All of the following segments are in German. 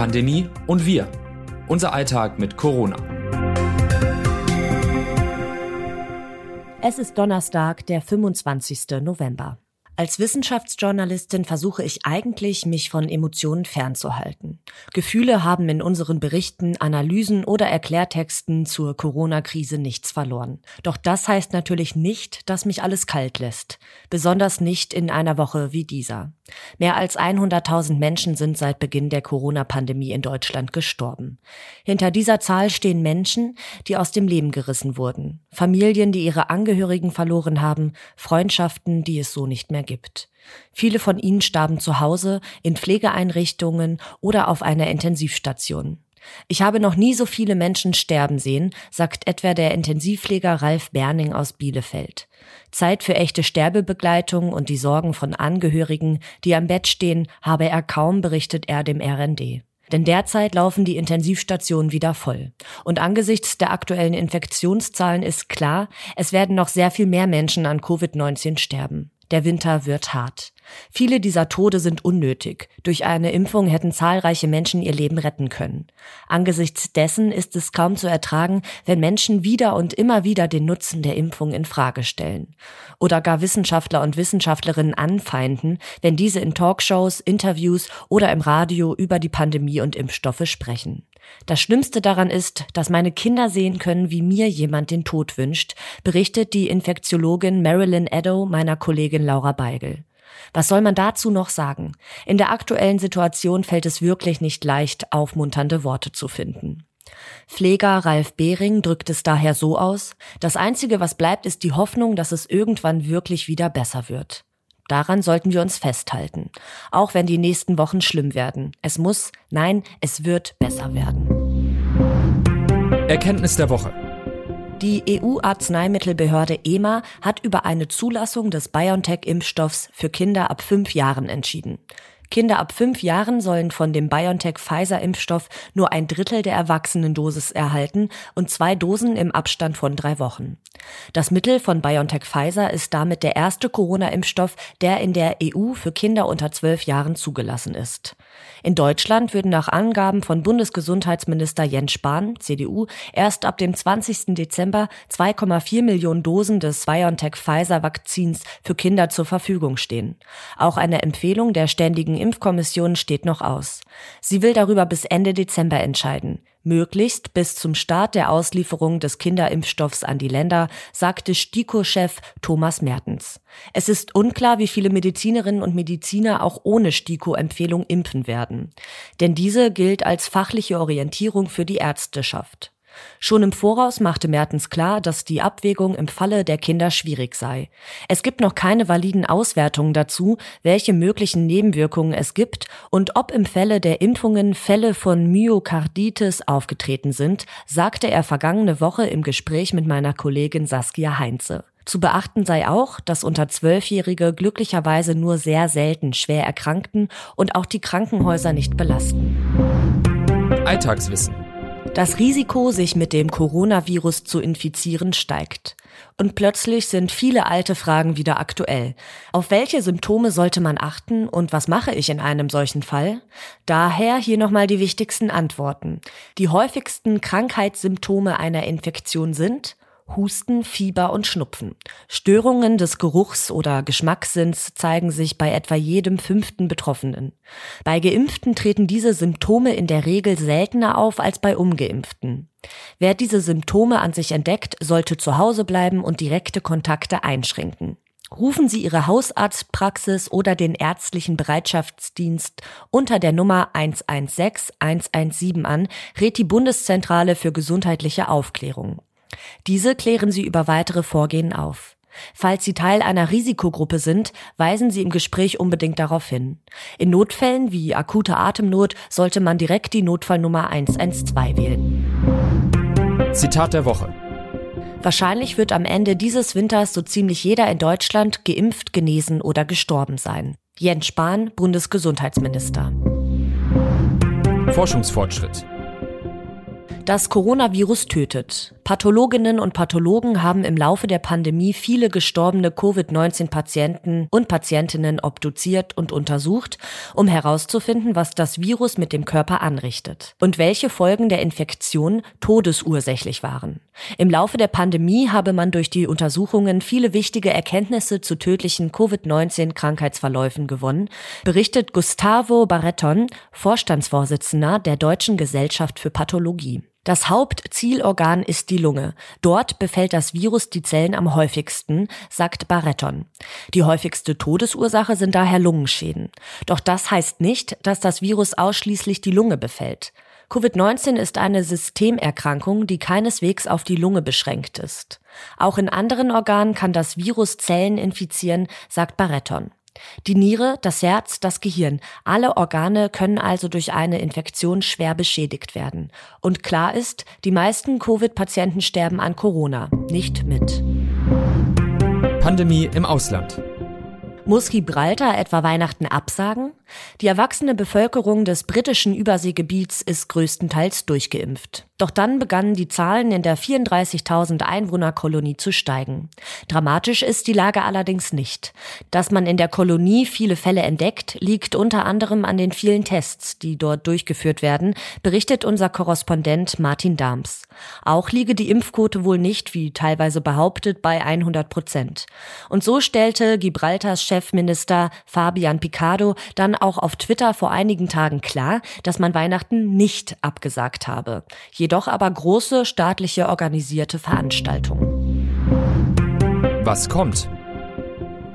Corona-Pandemie und wir. Unser Alltag mit Corona. Es ist Donnerstag, der 25. November. Als Wissenschaftsjournalistin versuche ich eigentlich, mich von Emotionen fernzuhalten. Gefühle haben in unseren Berichten, Analysen oder Erklärtexten zur Corona-Krise nichts verloren. Doch das heißt natürlich nicht, dass mich alles kalt lässt. Besonders nicht in einer Woche wie dieser. Mehr als 100.000 Menschen sind seit Beginn der Corona-Pandemie in Deutschland gestorben. Hinter dieser Zahl stehen Menschen, die aus dem Leben gerissen wurden. Familien, die ihre Angehörigen verloren haben, Freundschaften, die es so nicht mehr gibt. Viele von ihnen starben zu Hause, in Pflegeeinrichtungen oder auf einer Intensivstation. Ich habe noch nie so viele Menschen sterben sehen, sagt etwa der Intensivpfleger Ralf Berning aus Bielefeld. Zeit für echte Sterbebegleitung und die Sorgen von Angehörigen, die am Bett stehen, habe er kaum, berichtet er dem RND. Denn derzeit laufen die Intensivstationen wieder voll. Und angesichts der aktuellen Infektionszahlen ist klar, es werden noch sehr viel mehr Menschen an Covid-19 sterben. Der Winter wird hart. Viele dieser Tode sind unnötig. Durch eine Impfung hätten zahlreiche Menschen ihr Leben retten können. Angesichts dessen ist es kaum zu ertragen, wenn Menschen wieder und immer wieder den Nutzen der Impfung in Frage stellen. Oder gar Wissenschaftler und Wissenschaftlerinnen anfeinden, wenn diese in Talkshows, Interviews oder im Radio über die Pandemie und Impfstoffe sprechen. Das Schlimmste daran ist, dass meine Kinder sehen können, wie mir jemand den Tod wünscht, berichtet die Infektiologin Marilyn Eddow meiner Kollegin Laura Beigel. Was soll man dazu noch sagen? In der aktuellen Situation fällt es wirklich nicht leicht, aufmunternde Worte zu finden. Pfleger Ralf Behring drückt es daher so aus, das Einzige, was bleibt, ist die Hoffnung, dass es irgendwann wirklich wieder besser wird. Daran sollten wir uns festhalten, auch wenn die nächsten Wochen schlimm werden. Es muss, nein, es wird besser werden. Erkenntnis der Woche. Die EU-Arzneimittelbehörde EMA hat über eine Zulassung des BioNTech-Impfstoffs für Kinder ab fünf Jahren entschieden. Kinder ab fünf Jahren sollen von dem BioNTech-Pfizer-Impfstoff nur ein Drittel der Erwachsenendosis erhalten und zwei Dosen im Abstand von drei Wochen. Das Mittel von BioNTech-Pfizer ist damit der erste Corona-Impfstoff, der in der EU für Kinder unter zwölf Jahren zugelassen ist. In Deutschland würden nach Angaben von Bundesgesundheitsminister Jens Spahn, CDU, erst ab dem 20. Dezember 2,4 Millionen Dosen des BioNTech-Pfizer-Vakzins für Kinder zur Verfügung stehen. Auch eine Empfehlung der Ständigen Impfkommission steht noch aus. Sie will darüber bis Ende Dezember entscheiden. Möglichst bis zum Start der Auslieferung des Kinderimpfstoffs an die Länder, sagte STIKO-Chef Thomas Mertens. Es ist unklar, wie viele Medizinerinnen und Mediziner auch ohne STIKO-Empfehlung impfen werden. Denn diese gilt als fachliche Orientierung für die Ärzteschaft. Schon im Voraus machte Mertens klar, dass die Abwägung im Falle der Kinder schwierig sei. Es gibt noch keine validen Auswertungen dazu, welche möglichen Nebenwirkungen es gibt und ob im Fälle der Impfungen Fälle von Myokarditis aufgetreten sind, sagte er vergangene Woche im Gespräch mit meiner Kollegin Saskia Heinze. Zu beachten sei auch, dass unter Zwölfjährige glücklicherweise nur sehr selten schwer erkrankten und auch die Krankenhäuser nicht belasten. Alltagswissen das Risiko, sich mit dem Coronavirus zu infizieren, steigt. Und plötzlich sind viele alte Fragen wieder aktuell. Auf welche Symptome sollte man achten und was mache ich in einem solchen Fall? Daher hier nochmal die wichtigsten Antworten. Die häufigsten Krankheitssymptome einer Infektion sind Husten, Fieber und Schnupfen. Störungen des Geruchs- oder Geschmackssinns zeigen sich bei etwa jedem fünften Betroffenen. Bei Geimpften treten diese Symptome in der Regel seltener auf als bei Ungeimpften. Wer diese Symptome an sich entdeckt, sollte zu Hause bleiben und direkte Kontakte einschränken. Rufen Sie Ihre Hausarztpraxis oder den ärztlichen Bereitschaftsdienst unter der Nummer 116 117 an, rät die Bundeszentrale für gesundheitliche Aufklärung. Diese klären Sie über weitere Vorgehen auf. Falls Sie Teil einer Risikogruppe sind, weisen Sie im Gespräch unbedingt darauf hin. In Notfällen wie akuter Atemnot sollte man direkt die Notfallnummer 112 wählen. Zitat der Woche. Wahrscheinlich wird am Ende dieses Winters so ziemlich jeder in Deutschland geimpft, genesen oder gestorben sein. Jens Spahn, Bundesgesundheitsminister. Forschungsfortschritt. Das Coronavirus tötet. Pathologinnen und Pathologen haben im Laufe der Pandemie viele gestorbene Covid-19-Patienten und Patientinnen obduziert und untersucht, um herauszufinden, was das Virus mit dem Körper anrichtet und welche Folgen der Infektion todesursächlich waren. Im Laufe der Pandemie habe man durch die Untersuchungen viele wichtige Erkenntnisse zu tödlichen Covid-19-Krankheitsverläufen gewonnen, berichtet Gustavo Barreton, Vorstandsvorsitzender der Deutschen Gesellschaft für Pathologie. Das Hauptzielorgan ist die Lunge. Dort befällt das Virus die Zellen am häufigsten, sagt Barretton. Die häufigste Todesursache sind daher Lungenschäden. Doch das heißt nicht, dass das Virus ausschließlich die Lunge befällt. Covid-19 ist eine Systemerkrankung, die keineswegs auf die Lunge beschränkt ist. Auch in anderen Organen kann das Virus Zellen infizieren, sagt Barretton. Die Niere, das Herz, das Gehirn, alle Organe können also durch eine Infektion schwer beschädigt werden. Und klar ist, die meisten Covid-Patienten sterben an Corona, nicht mit. Pandemie im Ausland. Muss Gibraltar etwa Weihnachten absagen? Die erwachsene Bevölkerung des britischen Überseegebiets ist größtenteils durchgeimpft. Doch dann begannen die Zahlen in der 34.000 Einwohnerkolonie zu steigen. Dramatisch ist die Lage allerdings nicht. Dass man in der Kolonie viele Fälle entdeckt, liegt unter anderem an den vielen Tests, die dort durchgeführt werden, berichtet unser Korrespondent Martin Dahms. Auch liege die Impfquote wohl nicht, wie teilweise behauptet, bei 100 Prozent. Und so stellte Gibraltars Chefminister Fabian Picado dann auch auf Twitter vor einigen Tagen klar, dass man Weihnachten nicht abgesagt habe. Jedoch aber große staatliche organisierte Veranstaltungen. Was kommt?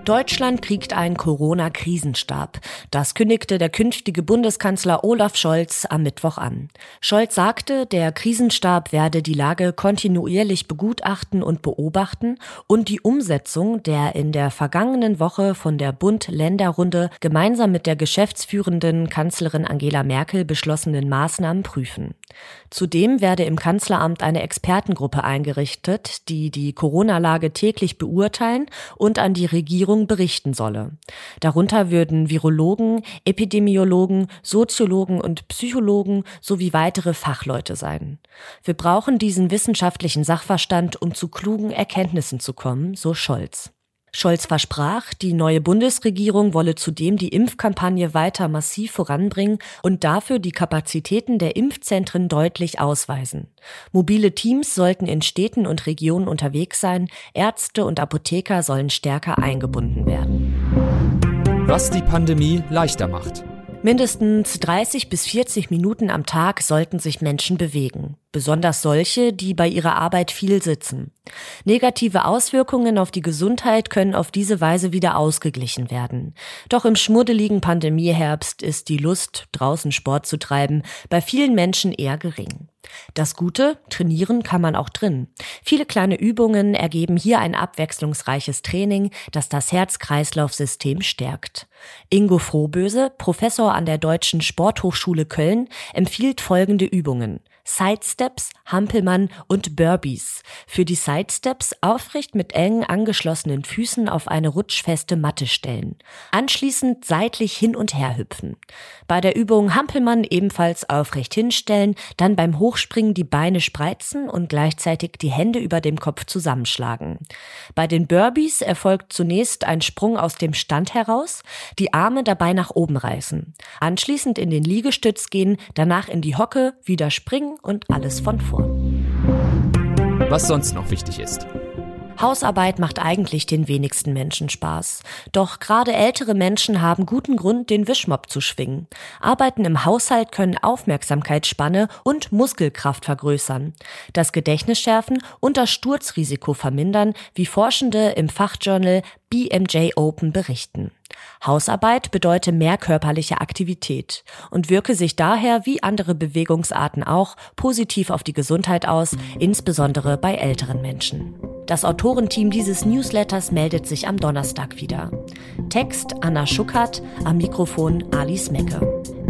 Deutschland kriegt einen Corona-Krisenstab. Das kündigte der künftige Bundeskanzler Olaf Scholz am Mittwoch an. Scholz sagte, der Krisenstab werde die Lage kontinuierlich begutachten und beobachten und die Umsetzung der in der vergangenen Woche von der Bund-Länder-Runde gemeinsam mit der geschäftsführenden Kanzlerin Angela Merkel beschlossenen Maßnahmen prüfen. Zudem werde im Kanzleramt eine Expertengruppe eingerichtet, die die Corona-Lage täglich beurteilen und an die Regierung Regierung berichten solle. Darunter würden Virologen, Epidemiologen, Soziologen und Psychologen sowie weitere Fachleute sein. Wir brauchen diesen wissenschaftlichen Sachverstand, um zu klugen Erkenntnissen zu kommen, so Scholz. Scholz versprach, die neue Bundesregierung wolle zudem die Impfkampagne weiter massiv voranbringen und dafür die Kapazitäten der Impfzentren deutlich ausweisen. Mobile Teams sollten in Städten und Regionen unterwegs sein, Ärzte und Apotheker sollen stärker eingebunden werden. Was die Pandemie leichter macht. Mindestens 30 bis 40 Minuten am Tag sollten sich Menschen bewegen besonders solche, die bei ihrer Arbeit viel sitzen. Negative Auswirkungen auf die Gesundheit können auf diese Weise wieder ausgeglichen werden. Doch im schmuddeligen Pandemieherbst ist die Lust, draußen Sport zu treiben, bei vielen Menschen eher gering. Das Gute, trainieren kann man auch drin. Viele kleine Übungen ergeben hier ein abwechslungsreiches Training, das das Herz-Kreislauf-System stärkt. Ingo Frohböse, Professor an der Deutschen Sporthochschule Köln, empfiehlt folgende Übungen. Sidesteps, Hampelmann und Burbies. Für die Sidesteps aufrecht mit eng angeschlossenen Füßen auf eine rutschfeste Matte stellen. Anschließend seitlich hin und her hüpfen. Bei der Übung Hampelmann ebenfalls aufrecht hinstellen, dann beim Hochspringen die Beine spreizen und gleichzeitig die Hände über dem Kopf zusammenschlagen. Bei den Burbies erfolgt zunächst ein Sprung aus dem Stand heraus, die Arme dabei nach oben reißen. Anschließend in den Liegestütz gehen, danach in die Hocke, wieder springen und alles von vorn. Was sonst noch wichtig ist. Hausarbeit macht eigentlich den wenigsten Menschen Spaß. Doch gerade ältere Menschen haben guten Grund, den Wischmopp zu schwingen. Arbeiten im Haushalt können Aufmerksamkeitsspanne und Muskelkraft vergrößern, das Gedächtnis schärfen und das Sturzrisiko vermindern, wie Forschende im Fachjournal BMJ Open berichten. Hausarbeit bedeute mehr körperliche Aktivität und wirke sich daher wie andere Bewegungsarten auch positiv auf die Gesundheit aus, insbesondere bei älteren Menschen. Das Autorenteam dieses Newsletters meldet sich am Donnerstag wieder. Text Anna Schuckert, am Mikrofon Alice Mecke.